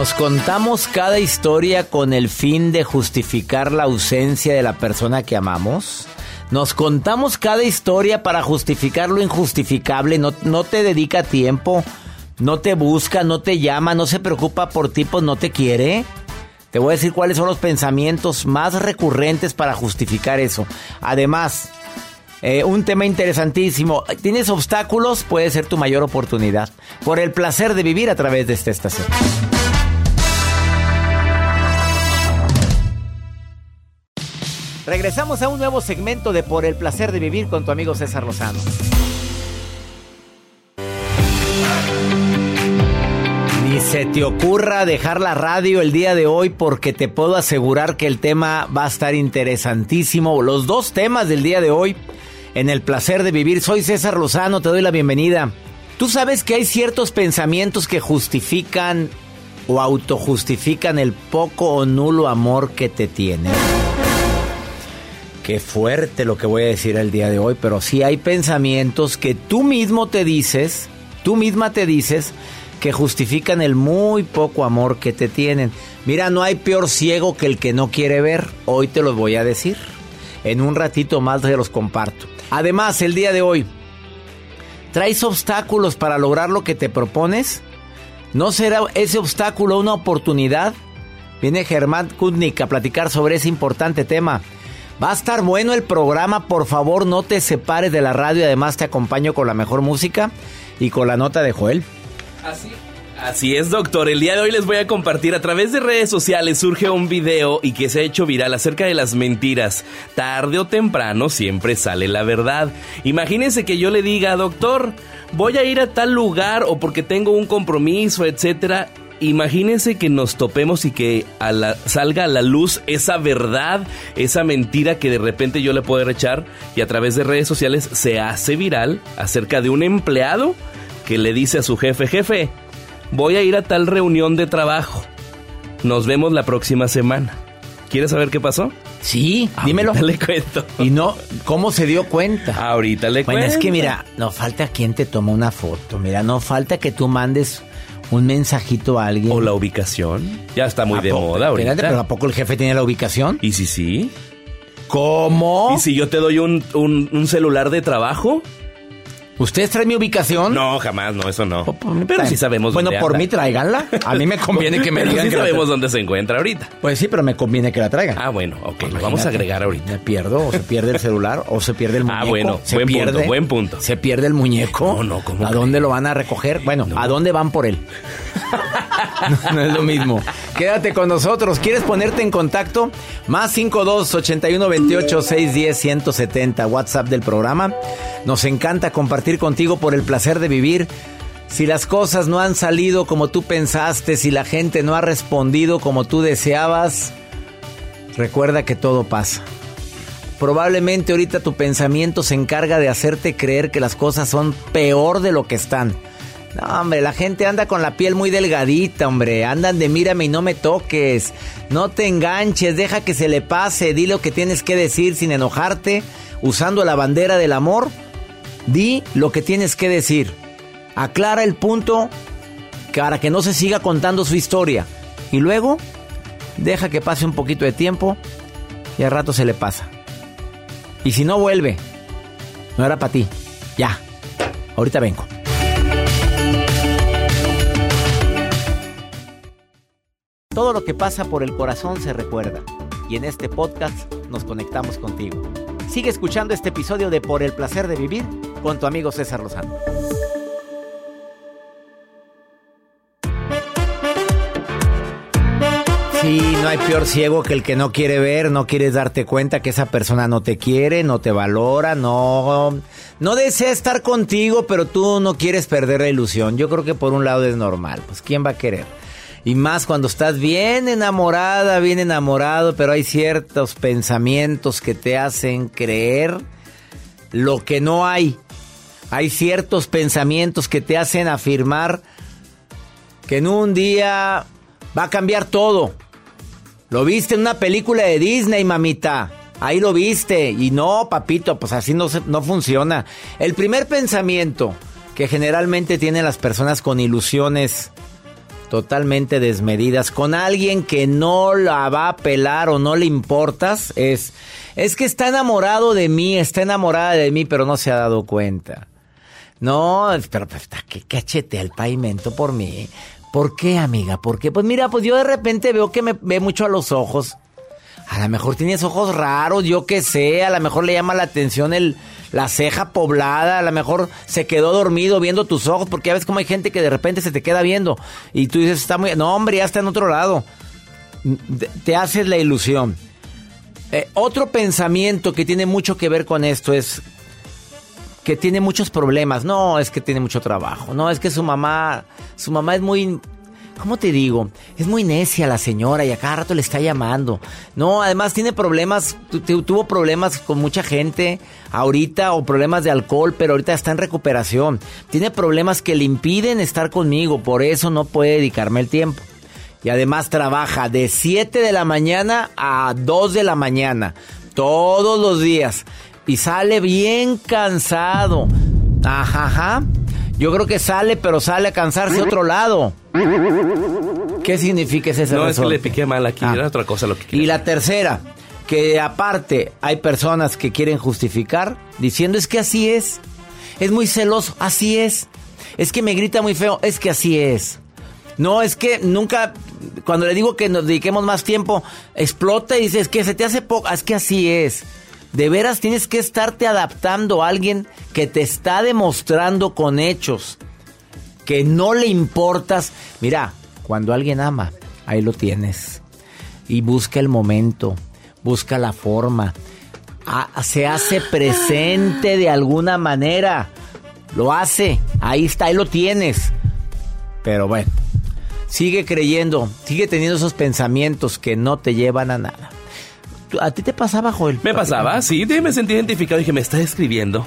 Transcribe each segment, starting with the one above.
Nos contamos cada historia con el fin de justificar la ausencia de la persona que amamos. Nos contamos cada historia para justificar lo injustificable. No, no te dedica tiempo, no te busca, no te llama, no se preocupa por ti, pues no te quiere. Te voy a decir cuáles son los pensamientos más recurrentes para justificar eso. Además, eh, un tema interesantísimo. ¿Tienes obstáculos? Puede ser tu mayor oportunidad. Por el placer de vivir a través de esta estación. Regresamos a un nuevo segmento de Por el placer de vivir con tu amigo César Lozano. Ni se te ocurra dejar la radio el día de hoy porque te puedo asegurar que el tema va a estar interesantísimo. Los dos temas del día de hoy en el placer de vivir. Soy César Lozano, te doy la bienvenida. Tú sabes que hay ciertos pensamientos que justifican o autojustifican el poco o nulo amor que te tienen. Qué fuerte lo que voy a decir el día de hoy, pero sí hay pensamientos que tú mismo te dices, tú misma te dices, que justifican el muy poco amor que te tienen. Mira, no hay peor ciego que el que no quiere ver. Hoy te lo voy a decir. En un ratito más te los comparto. Además, el día de hoy, ¿traes obstáculos para lograr lo que te propones? ¿No será ese obstáculo una oportunidad? Viene Germán Kutnik a platicar sobre ese importante tema. Va a estar bueno el programa, por favor no te separes de la radio, además te acompaño con la mejor música y con la nota de Joel. Así, así es, doctor. El día de hoy les voy a compartir a través de redes sociales surge un video y que se ha hecho viral acerca de las mentiras. Tarde o temprano siempre sale la verdad. Imagínense que yo le diga, doctor, voy a ir a tal lugar o porque tengo un compromiso, etcétera, imagínense que nos topemos y que salga a la luz esa verdad, esa mentira que de repente yo le puedo echar y a través de redes sociales se hace viral acerca de un empleado que le dice a su jefe, jefe, voy a ir a tal reunión de trabajo. Nos vemos la próxima semana. ¿Quieres saber qué pasó? Sí, dímelo. le cuento. Y no, ¿cómo se dio cuenta? Ahorita le cuento. Bueno, es que mira, no falta quien te tome una foto. Mira, no falta que tú mandes un mensajito a alguien. O la ubicación. Ya está muy de moda ahorita. Espérate, pero ¿a poco el jefe tiene la ubicación? ¿Y si sí? ¿Cómo? ¿Y si yo te doy un, un, un celular de trabajo? ¿Ustedes traen mi ubicación? No, jamás, no, eso no. pero sí sabemos Bueno, por mí tráiganla. A mí me conviene que me digan sí que sabemos dónde se encuentra ahorita. Pues sí, pero me conviene que la traigan. Ah, bueno, ok, lo vamos a agregar ahorita. Me pierdo, o se pierde el celular, o se pierde el muñeco. Ah, bueno, se buen pierde, punto, buen punto. Se pierde el muñeco. No, no, ¿cómo ¿A dónde lo van a recoger? Bueno, ¿a dónde van por él? no, es lo mismo. Quédate con nosotros. ¿Quieres ponerte en contacto? Más 52 81 28 610 170, WhatsApp del programa. Nos encanta compartir contigo por el placer de vivir. Si las cosas no han salido como tú pensaste, si la gente no ha respondido como tú deseabas, recuerda que todo pasa. Probablemente ahorita tu pensamiento se encarga de hacerte creer que las cosas son peor de lo que están. No, hombre, la gente anda con la piel muy delgadita, hombre. Andan de mírame y no me toques. No te enganches, deja que se le pase. Di lo que tienes que decir sin enojarte, usando la bandera del amor. Di lo que tienes que decir. Aclara el punto para que no se siga contando su historia. Y luego, deja que pase un poquito de tiempo y al rato se le pasa. Y si no vuelve, no era para ti. Ya, ahorita vengo. Todo lo que pasa por el corazón se recuerda. Y en este podcast nos conectamos contigo. Sigue escuchando este episodio de Por el placer de vivir con tu amigo César Lozano. Sí, no hay peor ciego que el que no quiere ver, no quieres darte cuenta que esa persona no te quiere, no te valora, no, no desea estar contigo, pero tú no quieres perder la ilusión. Yo creo que por un lado es normal, pues ¿quién va a querer? Y más cuando estás bien enamorada, bien enamorado, pero hay ciertos pensamientos que te hacen creer lo que no hay. Hay ciertos pensamientos que te hacen afirmar que en un día va a cambiar todo. Lo viste en una película de Disney, mamita. Ahí lo viste. Y no, papito, pues así no, no funciona. El primer pensamiento que generalmente tienen las personas con ilusiones totalmente desmedidas, con alguien que no la va a pelar o no le importas, es, es que está enamorado de mí, está enamorada de mí, pero no se ha dado cuenta. No, pero, que cachete el pavimento por mí. ¿Por qué, amiga? ¿Por qué? Pues mira, pues yo de repente veo que me ve mucho a los ojos. A lo mejor tienes ojos raros, yo qué sé, a lo mejor le llama la atención el, la ceja poblada, a lo mejor se quedó dormido viendo tus ojos, porque ya ves como hay gente que de repente se te queda viendo y tú dices, está muy... No, hombre, ya está en otro lado. Te haces la ilusión. Eh, otro pensamiento que tiene mucho que ver con esto es que tiene muchos problemas. No, es que tiene mucho trabajo. No, es que su mamá, su mamá es muy, ¿cómo te digo? Es muy necia la señora y a cada rato le está llamando. No, además tiene problemas, tuvo problemas con mucha gente ahorita o problemas de alcohol, pero ahorita está en recuperación. Tiene problemas que le impiden estar conmigo, por eso no puede dedicarme el tiempo. Y además trabaja de 7 de la mañana a 2 de la mañana, todos los días y sale bien cansado. Ajá, Yo creo que sale, pero sale a cansarse a otro lado. ¿Qué significa ese No, es que le piqué mal aquí, ah. era otra cosa lo que Y la tercera, que aparte hay personas que quieren justificar diciendo es que así es. Es muy celoso, así es. Es que me grita muy feo, es que así es. No, es que nunca, cuando le digo que nos dediquemos más tiempo, explota y dice, es que se te hace poco, es que así es. De veras tienes que estarte adaptando a alguien que te está demostrando con hechos que no le importas. Mira, cuando alguien ama, ahí lo tienes. Y busca el momento, busca la forma. se hace presente de alguna manera. Lo hace, ahí está, ahí lo tienes. Pero bueno, sigue creyendo, sigue teniendo esos pensamientos que no te llevan a nada. ¿A ti te pasaba, Joel? Me pasaba, sí, me sentí identificado y dije, me está escribiendo.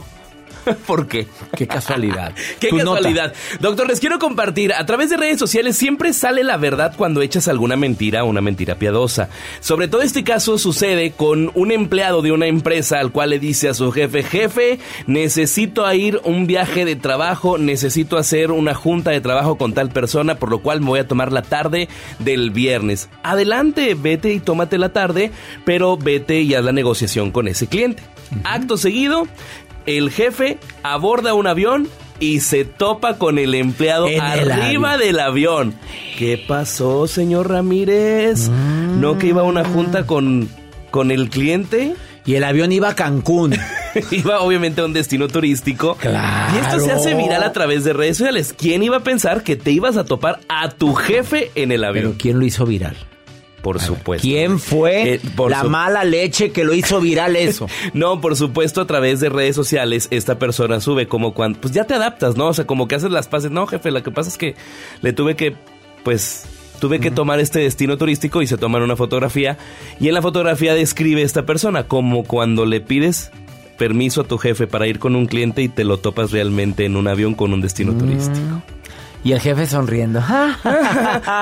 ¿Por qué? Qué casualidad. qué casualidad. Doctor, les quiero compartir, a través de redes sociales siempre sale la verdad cuando echas alguna mentira o una mentira piadosa. Sobre todo este caso sucede con un empleado de una empresa al cual le dice a su jefe, jefe, necesito ir un viaje de trabajo, necesito hacer una junta de trabajo con tal persona, por lo cual me voy a tomar la tarde del viernes. Adelante, vete y tómate la tarde, pero vete y haz la negociación con ese cliente. Acto seguido, el jefe aborda un avión y se topa con el empleado arriba del avión. ¿Qué pasó, señor Ramírez? ¿No que iba a una junta con, con el cliente? Y el avión iba a Cancún. iba obviamente a un destino turístico. Claro. Y esto se hace viral a través de redes sociales. ¿Quién iba a pensar que te ibas a topar a tu jefe en el avión? Pero ¿quién lo hizo viral? Por supuesto. ¿Quién fue eh, la mala leche que lo hizo viral eso? no, por supuesto, a través de redes sociales, esta persona sube como cuando. Pues ya te adaptas, ¿no? O sea, como que haces las paces. No, jefe, lo que pasa es que le tuve que. Pues tuve que tomar este destino turístico y se toman una fotografía. Y en la fotografía describe esta persona como cuando le pides permiso a tu jefe para ir con un cliente y te lo topas realmente en un avión con un destino mm. turístico. Y el jefe sonriendo.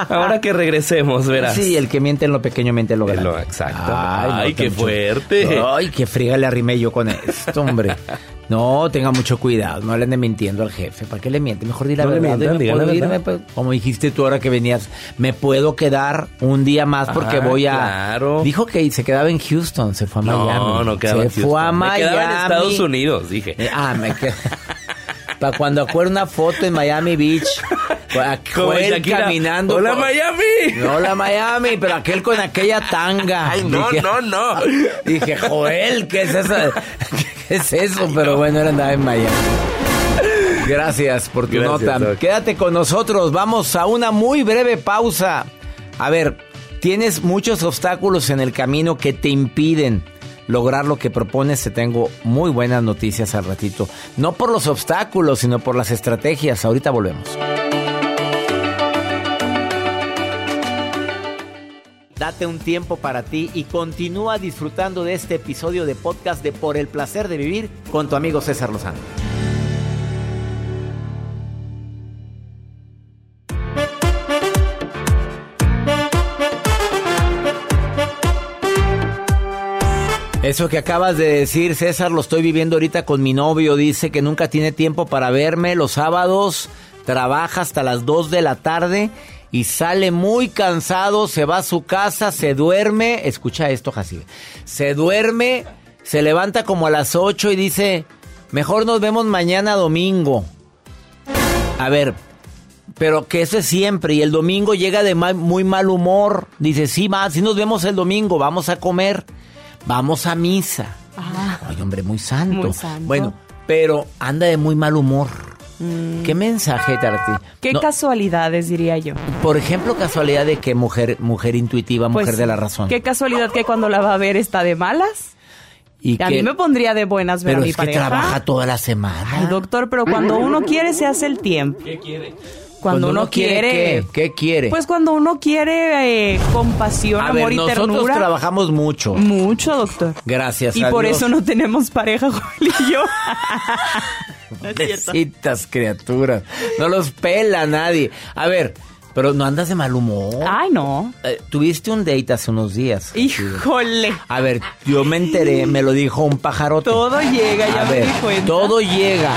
Ahora que regresemos, verás. Sí, el que miente en lo pequeño miente en lo grande. exacto. Ay, qué fuerte. Ay, qué friga le arrimé yo con esto, hombre. No, tenga mucho cuidado, no le ande mintiendo al jefe. ¿Para qué le miente? Mejor di la verdad. Pues, como dijiste tú ahora que venías, me puedo quedar un día más porque ah, voy a. Claro. Dijo que se quedaba en Houston, se fue a Miami. No, no quedaba se fue a Miami. Me quedaba en Estados Unidos, dije. Eh, ah, me quedé. Para cuando acuerdo una foto en Miami Beach. Joel caminando. ¡Hola, Miami! Hola, Miami, pero aquel con aquella tanga. Ay, no, no, no. Dije, Joel, ¿qué es eso? ¿Qué es eso? Pero bueno, era andaba en Miami. Gracias por tu nota. Quédate con nosotros. Vamos a una muy breve pausa. A ver, tienes muchos obstáculos en el camino que te impiden lograr lo que propones, te tengo muy buenas noticias al ratito. No por los obstáculos, sino por las estrategias. Ahorita volvemos. Date un tiempo para ti y continúa disfrutando de este episodio de podcast de Por el placer de vivir con tu amigo César Lozano. Eso que acabas de decir, César, lo estoy viviendo ahorita con mi novio. Dice que nunca tiene tiempo para verme los sábados. Trabaja hasta las 2 de la tarde y sale muy cansado, se va a su casa, se duerme, escucha esto, Jacibe, se duerme, se levanta como a las 8 y dice, mejor nos vemos mañana domingo. A ver, pero que eso es siempre, y el domingo llega de muy mal humor, dice, sí, más, si nos vemos el domingo, vamos a comer, vamos a misa. Ah. Ay, hombre, muy santo. Muy santo. Bueno, pero anda de muy mal humor. Mm. ¿Qué mensaje ti? Qué casualidades, diría yo. Por ejemplo, casualidad de que mujer, mujer intuitiva, mujer pues, de la razón. Qué casualidad que cuando la va a ver está de malas. Y a mí me pondría de buenas ver pero a mi es que trabaja toda la semana. Ay, doctor, pero cuando uno quiere se hace el tiempo. ¿Qué quiere? Cuando, uno, quiere, ¿qué? quiere? Pues cuando uno quiere eh, compasión, amor y ternura. Nosotros trabajamos mucho. Mucho, doctor. Gracias. Y por eso no tenemos pareja, Juan y yo. Necesitas criaturas. No los pela nadie. A ver, pero no andas de mal humor. Ay, no. Eh, tuviste un date hace unos días. Híjole. A ver, yo me enteré, me lo dijo un pajarote. Todo llega, ya A ver, Todo llega.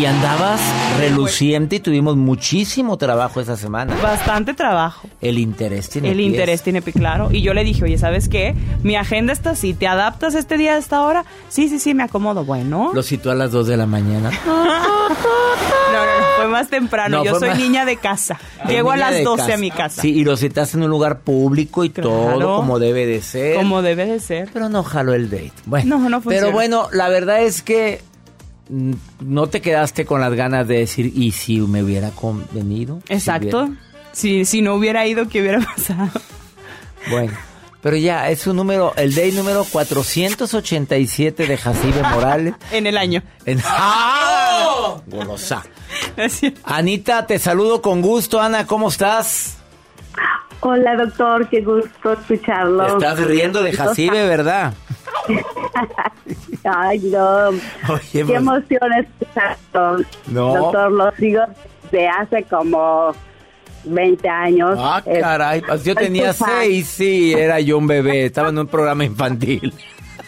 Y andabas reluciente y tuvimos muchísimo trabajo esa semana. Bastante trabajo. El interés tiene El interés tiene claro. Y yo le dije, oye, ¿sabes qué? Mi agenda está así. ¿Te adaptas este día a esta hora? Sí, sí, sí, me acomodo. Bueno. Lo citó a las 2 de la mañana. no, no, no. Fue más temprano. yo soy niña de casa. Llego a las 12 a mi casa. Sí, y lo citas en un lugar público y todo como debe de ser. Como debe de ser. Pero no jaló el date. Bueno, no, no Pero bueno, la verdad es que mm, no te quedaste con las ganas de decir, ¿y si me hubiera convenido? Exacto. Si, si, no hubiera ido, ¿qué hubiera pasado? Bueno. Pero ya, es un número, el day número 487 de Jacibe Morales. en el año. En, ¡Ah! Golosa. Anita, te saludo con gusto. Ana, ¿cómo estás? Hola, doctor, qué gusto escucharlo. Estás riendo de Jacibe, ¿verdad? Ay, no. qué pues- emoción escucharlo. No. Doctor, lo sigo de hace como 20 años. Ah, caray. Pues yo tenía 6, sí, era yo un bebé. Estaba en un programa infantil.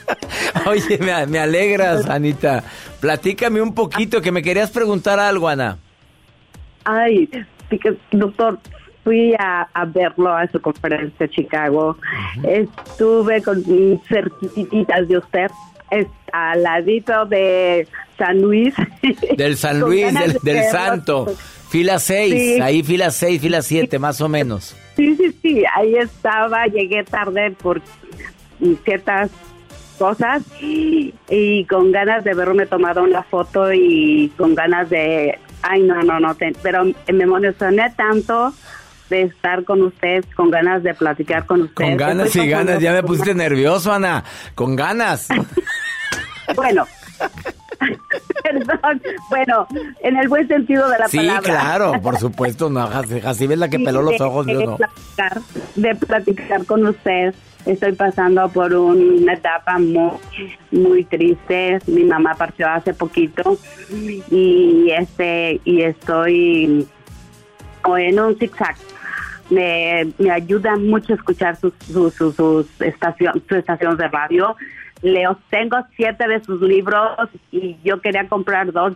Oye, me, me, alegras, Anita. Platícame un poquito, que me querías preguntar algo, Ana. Ay, doctor, fui a, verlo a su conferencia en Chicago. Estuve con cerquititas de usted, al ladito de San Luis. Del San Luis, del, Santo. Fila 6, ahí fila 6, fila 7, más o menos. Sí, sí, sí, ahí estaba, llegué tarde por ciertas cosas y con ganas de verme tomado una foto y con ganas de, ay no, no, no, pero me emocioné tanto de estar con usted, con ganas de platicar con usted. Con ganas y ganas, ya me pusiste nervioso, Ana, con ganas. bueno. Perdón, bueno, en el buen sentido de la palabra. Sí, claro, por supuesto, no, así ves la que peló los ojos, de, no. de platicar con usted Estoy pasando por una etapa muy, muy triste. Mi mamá partió hace poquito y este y estoy en un zigzag. Me, me ayuda mucho escuchar sus, sus, sus, estación, su estación de radio. Leo, tengo siete de sus libros y yo quería comprar dos,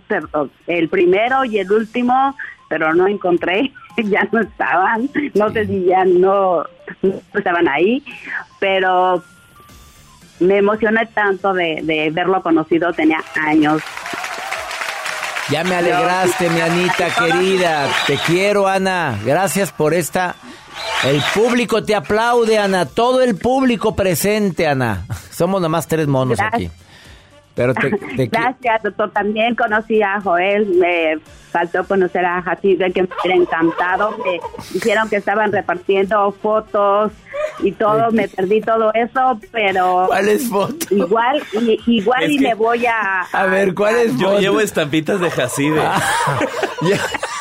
el primero y el último, pero no encontré, ya no estaban, no sé si ya no estaban ahí, pero me emocioné tanto de, verlo conocido, tenía años. Ya me alegraste, mi Anita querida. Te quiero, Ana. Gracias por esta. El público te aplaude, Ana. Todo el público presente, Ana. Somos nomás tres monos aquí. Pero te, Gracias, doctor. También conocí a Joel. Me faltó conocer a de que me hubiera encantado. Me dijeron que estaban repartiendo fotos y todo, me perdí todo eso, pero... ¿Cuáles fotos? Igual, igual y me voy a... A, ver, ¿cuáles Yo llevo estampitas de Jacide. Ah,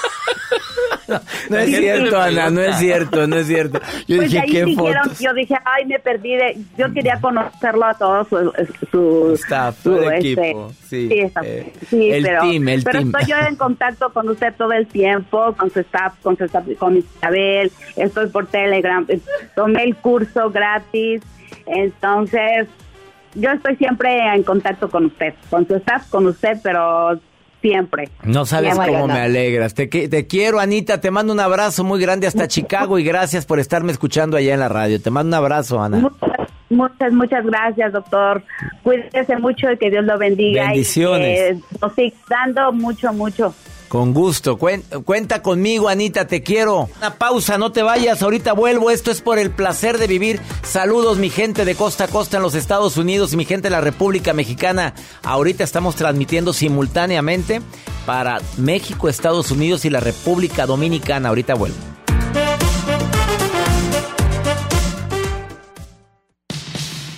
no, es cierto, Ana, no es cierto, no es cierto. Yo pues dije, ¿qué fotos? Yo dije, ay, me perdí de... Yo quería conocerlo a todos su... su Staff, su, equipo. Sí, sí, eh, sí el pero, team, el pero estoy yo en contacto con usted todo el tiempo, con su staff, con su staff, con Isabel, estoy por Telegram, tomé el curso gratis, entonces yo estoy siempre en contacto con usted, con su staff, con usted, pero siempre. No sabes cómo me alegras. Te, te quiero, Anita. Te mando un abrazo muy grande hasta Chicago y gracias por estarme escuchando allá en la radio. Te mando un abrazo, Ana. Muchas, muchas, gracias, doctor. Cuídese mucho y que Dios lo bendiga. Bendiciones. Y nos siga dando mucho, mucho. Con gusto. Cuenta conmigo, Anita, te quiero. Una pausa, no te vayas, ahorita vuelvo. Esto es por el placer de vivir. Saludos, mi gente de costa a costa en los Estados Unidos y mi gente de la República Mexicana. Ahorita estamos transmitiendo simultáneamente para México, Estados Unidos y la República Dominicana. Ahorita vuelvo.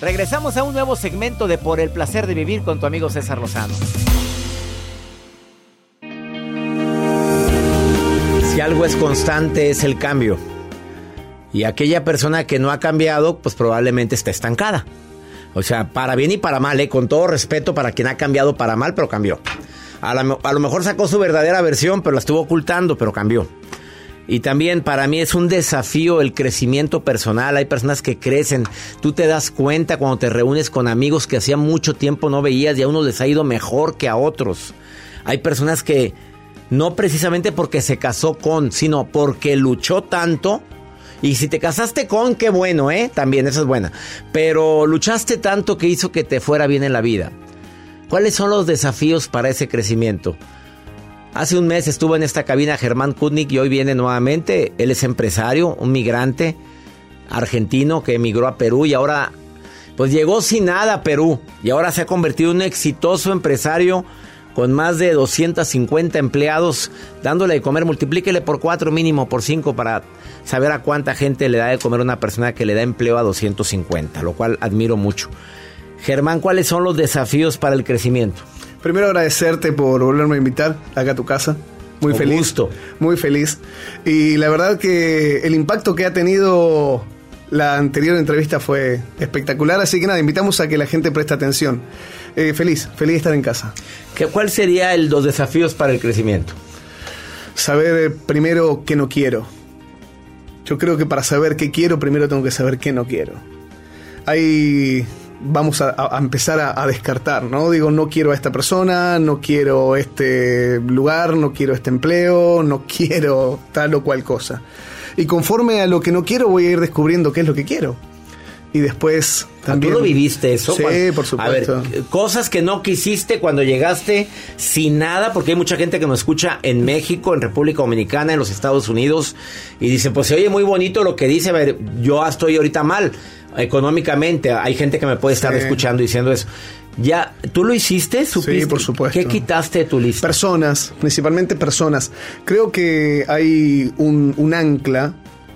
Regresamos a un nuevo segmento de Por el placer de vivir con tu amigo César Lozano. Algo es constante es el cambio. Y aquella persona que no ha cambiado, pues probablemente está estancada. O sea, para bien y para mal, ¿eh? con todo respeto para quien ha cambiado para mal, pero cambió. A, a lo mejor sacó su verdadera versión, pero la estuvo ocultando, pero cambió. Y también para mí es un desafío el crecimiento personal. Hay personas que crecen. Tú te das cuenta cuando te reúnes con amigos que hacía mucho tiempo no veías y a unos les ha ido mejor que a otros. Hay personas que no precisamente porque se casó con, sino porque luchó tanto. Y si te casaste con, qué bueno, ¿eh? También, esa es buena. Pero luchaste tanto que hizo que te fuera bien en la vida. ¿Cuáles son los desafíos para ese crecimiento? Hace un mes estuvo en esta cabina Germán Kutnik y hoy viene nuevamente. Él es empresario, un migrante argentino que emigró a Perú y ahora pues llegó sin nada a Perú y ahora se ha convertido en un exitoso empresario con más de 250 empleados, dándole de comer, multiplíquele por cuatro mínimo, por cinco, para saber a cuánta gente le da de comer una persona que le da empleo a 250, lo cual admiro mucho. Germán, ¿cuáles son los desafíos para el crecimiento? Primero agradecerte por volverme a invitar acá a tu casa. Muy feliz. Gusto. Muy feliz. Y la verdad que el impacto que ha tenido la anterior entrevista fue espectacular, así que nada, invitamos a que la gente preste atención. Eh, feliz, feliz de estar en casa. ¿Qué, ¿Cuál sería los desafíos para el crecimiento? Saber eh, primero qué no quiero. Yo creo que para saber qué quiero, primero tengo que saber qué no quiero. Ahí vamos a, empezar a, a, descartar, ¿no? Digo, no quiero a esta persona, no quiero este lugar, no quiero este empleo, no quiero tal o cual cosa. Y conforme a lo que no quiero, voy a ir descubriendo qué es lo que quiero y después también. ¿Tú lo viviste eso? Sí, por supuesto. A ver, cosas que no quisiste cuando llegaste sin nada, porque hay mucha gente que nos escucha en México, en República Dominicana, en los Estados Unidos, y dice, pues se oye muy bonito lo que dice, a ver, yo estoy ahorita mal económicamente, hay gente que me puede estar escuchando diciendo eso. Ya, ¿tú lo hiciste? ¿Supiste? Sí, por supuesto. ¿Qué quitaste de tu lista? Personas, principalmente personas. Creo que hay un, un ancla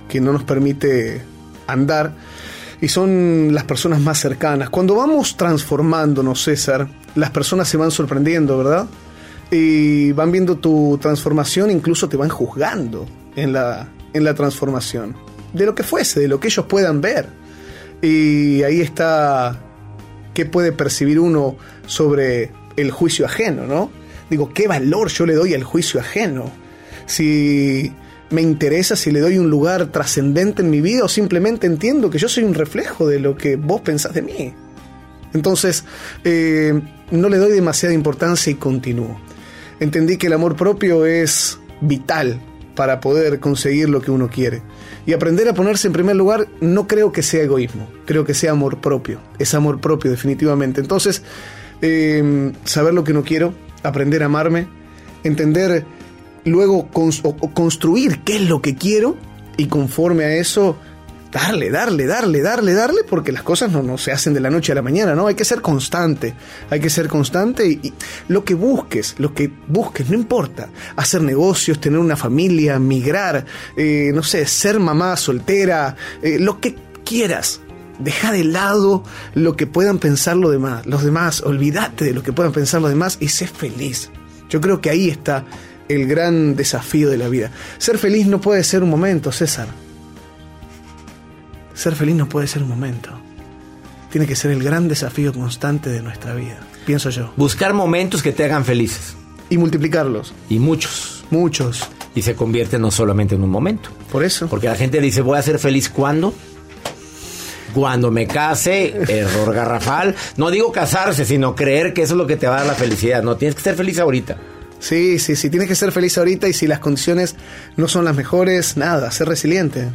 que no nos permite andar y son las personas más cercanas. Cuando vamos transformándonos, César, las personas se van sorprendiendo, ¿verdad? Y van viendo tu transformación, incluso te van juzgando en la, en la transformación. De lo que fuese, de lo que ellos puedan ver. Y ahí está qué puede percibir uno sobre el juicio ajeno, ¿no? Digo, ¿qué valor yo le doy al juicio ajeno? Si me interesa si le doy un lugar trascendente en mi vida o simplemente entiendo que yo soy un reflejo de lo que vos pensás de mí. Entonces, eh, no le doy demasiada importancia y continúo. Entendí que el amor propio es vital para poder conseguir lo que uno quiere. Y aprender a ponerse en primer lugar no creo que sea egoísmo, creo que sea amor propio. Es amor propio definitivamente. Entonces, eh, saber lo que no quiero, aprender a amarme, entender luego construir qué es lo que quiero y conforme a eso darle, darle, darle, darle, darle, porque las cosas no, no, se hacen de la noche a la mañana, ¿no? Hay que ser constante, hay que ser constante y, lo que busques, lo que busques, no importa, hacer negocios, tener una familia, migrar, eh, no sé, ser mamá soltera, eh, lo que quieras. Deja de lado lo que puedan pensar los demás, los demás, olvídate de lo que puedan pensar los demás y sé feliz. Yo creo que ahí está el gran desafío de la vida. Ser feliz no puede ser un momento, César. Ser feliz no puede ser un momento. Tiene que ser el gran desafío constante de nuestra vida, pienso yo. Buscar momentos que te hagan felices. Y multiplicarlos. Y muchos. Muchos. Y se convierte no solamente en un momento. Por eso. Porque la gente dice, voy a ser feliz cuando. Cuando me case, error garrafal. No digo casarse, sino creer que eso es lo que te va a dar la felicidad. No, tienes que ser feliz ahorita. Sí, sí, sí, tienes que ser feliz ahorita y si las condiciones no son las mejores, nada, ser resiliente.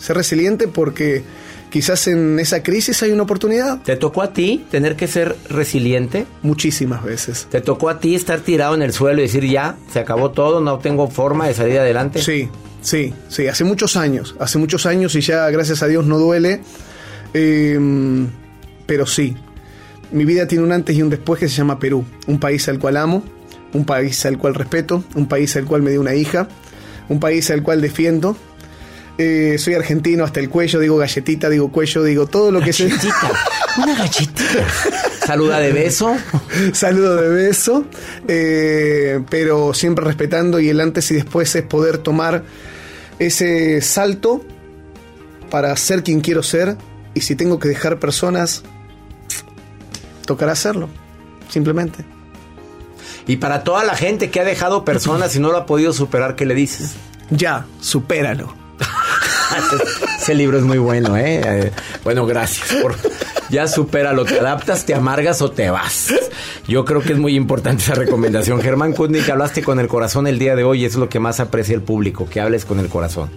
Ser resiliente porque quizás en esa crisis hay una oportunidad. ¿Te tocó a ti tener que ser resiliente? Muchísimas veces. ¿Te tocó a ti estar tirado en el suelo y decir ya, se acabó todo, no tengo forma de salir adelante? Sí, sí, sí, hace muchos años, hace muchos años y ya gracias a Dios no duele, eh, pero sí, mi vida tiene un antes y un después que se llama Perú, un país al cual amo, un país al cual respeto, un país al cual me dio una hija, un país al cual defiendo. Eh, soy argentino hasta el cuello, digo galletita, digo cuello, digo todo lo que se... Una galletita. Saluda de beso. Saludo de beso, eh, pero siempre respetando y el antes y después es poder tomar ese salto para ser quien quiero ser y si tengo que dejar personas, tocará hacerlo, simplemente. Y para toda la gente que ha dejado personas y no lo ha podido superar, ¿qué le dices? Ya, supéralo. Ese libro es muy bueno, ¿eh? Eh, Bueno, gracias. Por, ya supéralo, te adaptas, te amargas o te vas. Yo creo que es muy importante esa recomendación. Germán Kundnik, hablaste con el corazón el día de hoy, es lo que más aprecia el público, que hables con el corazón.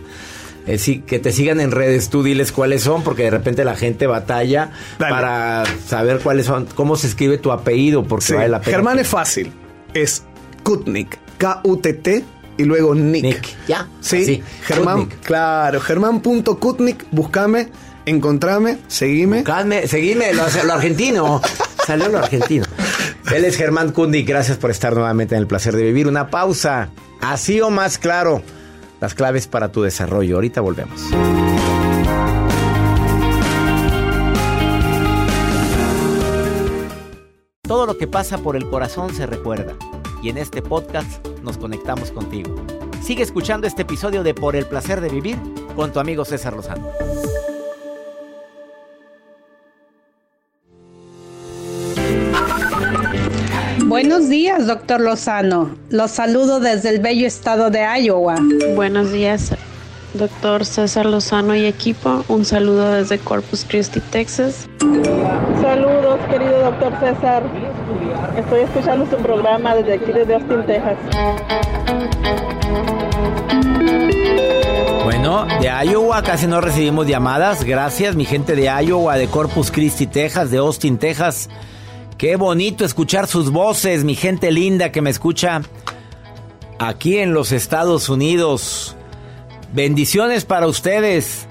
Eh, sí, que te sigan en redes, tú diles cuáles son, porque de repente la gente batalla Dale. para saber cuáles son, cómo se escribe tu apellido, porque Sí, vale la pena. Germán es fácil. Es Kutnik. K-U-T-T y luego Nick. Nick, ya, Sí, así, Germán. Kutnik. Claro, Germán.Kutnik. Búscame, encontrame, seguime. Calme, seguime, lo, lo argentino. Salió lo argentino. Él es Germán Kundi. Gracias por estar nuevamente en el placer de vivir. Una pausa. Así o más claro. Las claves para tu desarrollo. Ahorita volvemos. Todo lo que pasa por el corazón se recuerda. Y en este podcast nos conectamos contigo. Sigue escuchando este episodio de Por el placer de vivir con tu amigo César Lozano. Buenos días, doctor Lozano. Los saludo desde el bello estado de Iowa. Buenos días, doctor César Lozano y equipo. Un saludo desde Corpus Christi, Texas. Saludos, querido doctor César. Estoy escuchando su programa desde aquí, desde Austin, Texas. Bueno, de Iowa casi no recibimos llamadas. Gracias, mi gente de Iowa, de Corpus Christi, Texas, de Austin, Texas. Qué bonito escuchar sus voces, mi gente linda que me escucha aquí en los Estados Unidos. Bendiciones para ustedes.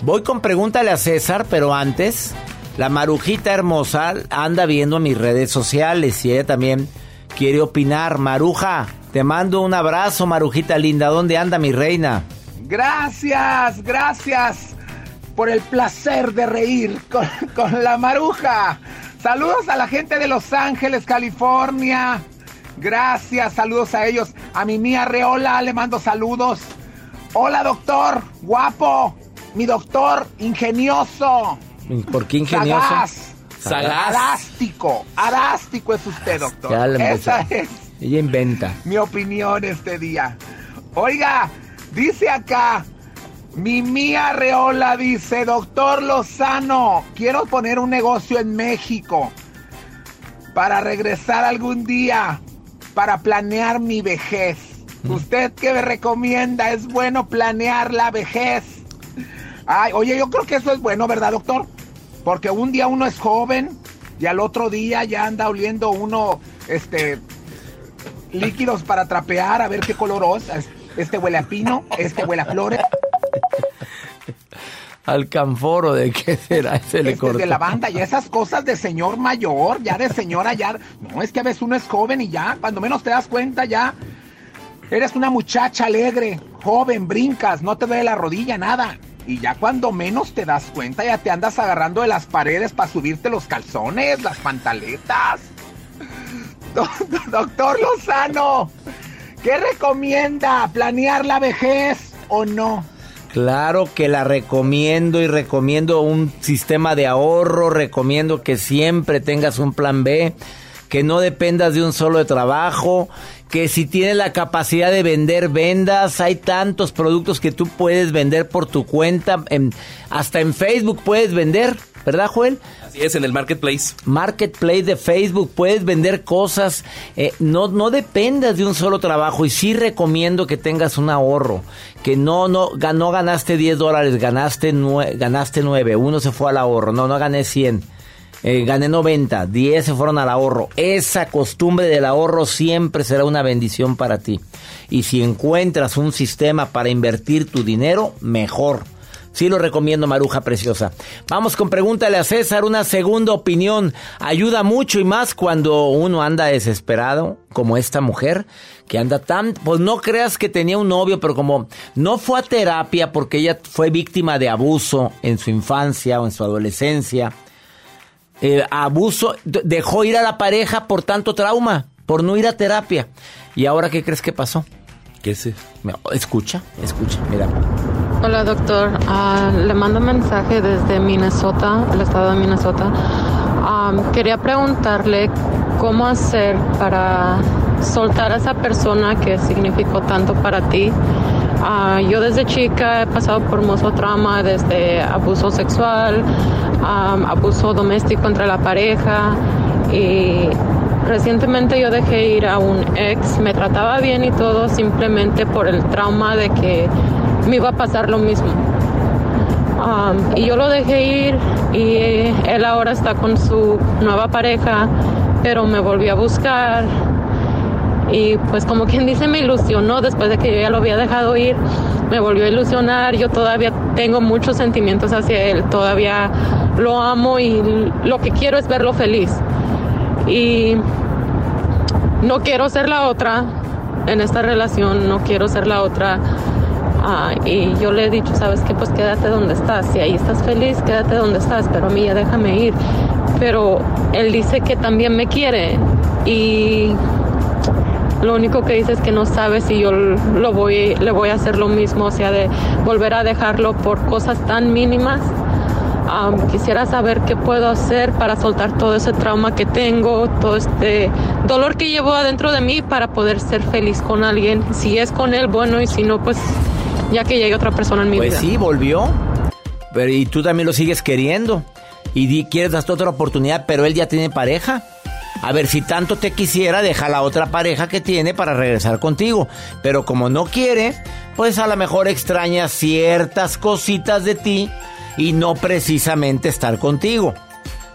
Voy con pregúntale a César, pero antes, la marujita hermosa anda viendo mis redes sociales y ella también quiere opinar. Maruja, te mando un abrazo, Marujita linda. ¿Dónde anda mi reina? Gracias, gracias por el placer de reír con, con la maruja. Saludos a la gente de Los Ángeles, California. Gracias, saludos a ellos. A mi mía Reola le mando saludos. Hola, doctor, guapo. Mi doctor, ingenioso. ¿Por qué ingenioso? Sagaz. Sagaz. Arástico. Arástico es usted, doctor. Esa es Ella inventa. mi opinión este día. Oiga, dice acá, mi mía Reola dice, doctor Lozano, quiero poner un negocio en México para regresar algún día, para planear mi vejez. ¿Usted qué me recomienda? ¿Es bueno planear la vejez? Ay, oye, yo creo que eso es bueno, ¿verdad, doctor? Porque un día uno es joven y al otro día ya anda oliendo uno, este, líquidos para trapear, a ver qué color es. Este huele a pino, este huele a flores, Alcanforo, ¿de qué será? Se le este es de lavanda y esas cosas de señor mayor, ya de señora ya. No, es que a veces uno es joven y ya, cuando menos te das cuenta ya. Eres una muchacha alegre, joven, brincas, no te duele la rodilla, nada. Y ya cuando menos te das cuenta, ya te andas agarrando de las paredes para subirte los calzones, las pantaletas. Doctor Lozano, ¿qué recomienda? ¿Planear la vejez o no? Claro que la recomiendo y recomiendo un sistema de ahorro, recomiendo que siempre tengas un plan B, que no dependas de un solo trabajo, que si tienes la capacidad de vender, vendas. Hay tantos productos que tú puedes vender por tu cuenta, hasta en Facebook puedes vender. ¿verdad, Joel? Así es, en el Marketplace. Marketplace de Facebook, puedes vender cosas. Eh, no, no dependas de un solo trabajo y sí recomiendo que tengas un ahorro. Que no, no, no ganaste 10 dólares, ganaste, ganaste 9. Uno se fue al ahorro. No, no gané 100. Eh, gané 90, 10 se fueron al ahorro. Esa costumbre del ahorro siempre será una bendición para ti. Y si encuentras un sistema para invertir tu dinero, mejor. Sí lo recomiendo, Maruja Preciosa. Vamos con pregúntale a César, una segunda opinión. Ayuda mucho y más cuando uno anda desesperado, como esta mujer, que anda tan... Pues no creas que tenía un novio, pero como no fue a terapia porque ella fue víctima de abuso en su infancia o en su adolescencia. Eh, abuso, dejó ir a la pareja por tanto trauma, por no ir a terapia. ¿Y ahora qué crees que pasó? ¿Qué sé? Escucha, escucha, mira. Hola doctor, ah, le mando un mensaje desde Minnesota, el estado de Minnesota. quería preguntarle cómo hacer para soltar a esa persona que significó tanto para ti. Ah, yo desde chica he pasado por mucho trauma, desde abuso sexual, abuso doméstico entre la pareja y recientemente yo dejé ir a un ex, me trataba bien y todo simplemente por el trauma de que me iba a pasar lo mismo. Um, y yo lo dejé ir y él ahora está con su nueva pareja, pero me volvió a buscar y pues como quien dice me ilusionó después de que yo ya lo había dejado ir, me volvió a ilusionar, yo todavía tengo muchos sentimientos hacia él, todavía lo amo y lo que quiero es verlo feliz. Y no quiero ser la otra en esta relación, no quiero ser la otra Ah, y yo le he dicho, sabes qué, pues quédate donde estás. Si ahí estás feliz, quédate donde estás, pero a mí ya déjame ir. Pero él dice que también me quiere y lo único que dice es que no sabe si yo lo voy, le voy a hacer lo mismo, o sea, de volver a dejarlo por cosas tan mínimas. Ah, quisiera saber qué puedo hacer para soltar todo ese trauma que tengo, todo este dolor que llevo adentro de mí para poder ser feliz con alguien. Si es con él, bueno, y si no, pues ya que llegue otra persona en mi pues vida. Pues sí, volvió. Pero y tú también lo sigues queriendo. Y quieres darte otra oportunidad, pero él ya tiene pareja. A ver, si tanto te quisiera, deja la otra pareja que tiene para regresar contigo. Pero como no quiere, pues a lo mejor extraña ciertas cositas de ti y no precisamente estar contigo.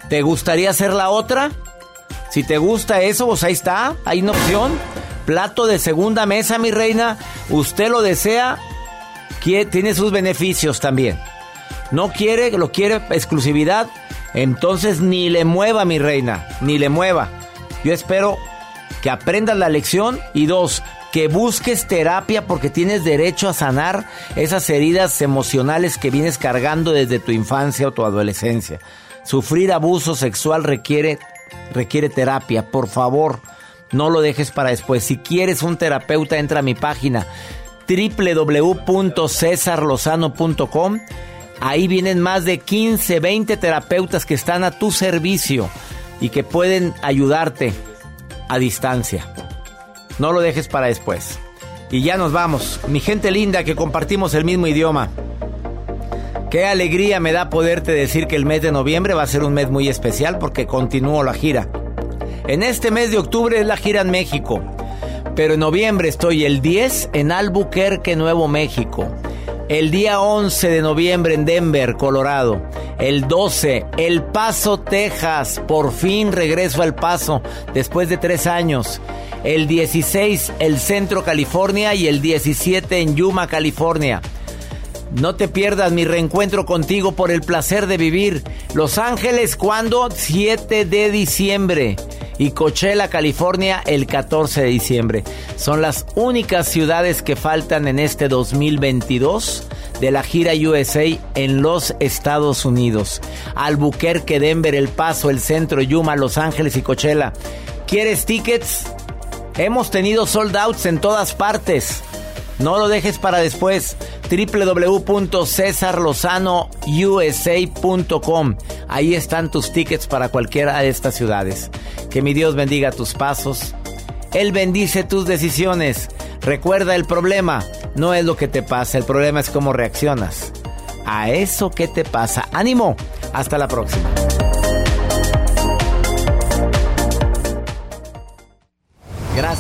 ¿Te gustaría ser la otra? Si te gusta eso, pues ahí está, hay una opción. Plato de segunda mesa, mi reina. Usted lo desea, tiene sus beneficios también. No quiere, lo quiere exclusividad, entonces ni le mueva, mi reina, ni le mueva. Yo espero que aprendas la lección y dos, que busques terapia porque tienes derecho a sanar esas heridas emocionales que vienes cargando desde tu infancia o tu adolescencia. Sufrir abuso sexual requiere, requiere terapia, por favor. No lo dejes para después. Si quieres un terapeuta, entra a mi página www.cesarlozano.com. Ahí vienen más de 15, 20 terapeutas que están a tu servicio y que pueden ayudarte a distancia. No lo dejes para después. Y ya nos vamos. Mi gente linda que compartimos el mismo idioma. Qué alegría me da poderte decir que el mes de noviembre va a ser un mes muy especial porque continúo la gira. En este mes de octubre es la gira en México. Pero en noviembre estoy el 10 en Albuquerque, Nuevo México. El día 11 de noviembre en Denver, Colorado. El 12, El Paso, Texas. Por fin regreso al Paso después de tres años. El 16, El Centro, California. Y el 17 en Yuma, California. No te pierdas mi reencuentro contigo por el placer de vivir. Los Ángeles, ¿cuándo? 7 de diciembre y Coachella, California, el 14 de diciembre. Son las únicas ciudades que faltan en este 2022 de la gira USA en los Estados Unidos. Albuquerque, Denver, El Paso, El Centro, Yuma, Los Ángeles y Coachella. ¿Quieres tickets? Hemos tenido sold outs en todas partes. No lo dejes para después. www.cesarlozanousa.com. Ahí están tus tickets para cualquiera de estas ciudades. Que mi Dios bendiga tus pasos. Él bendice tus decisiones. Recuerda el problema. No es lo que te pasa, el problema es cómo reaccionas. A eso que te pasa. Ánimo. Hasta la próxima.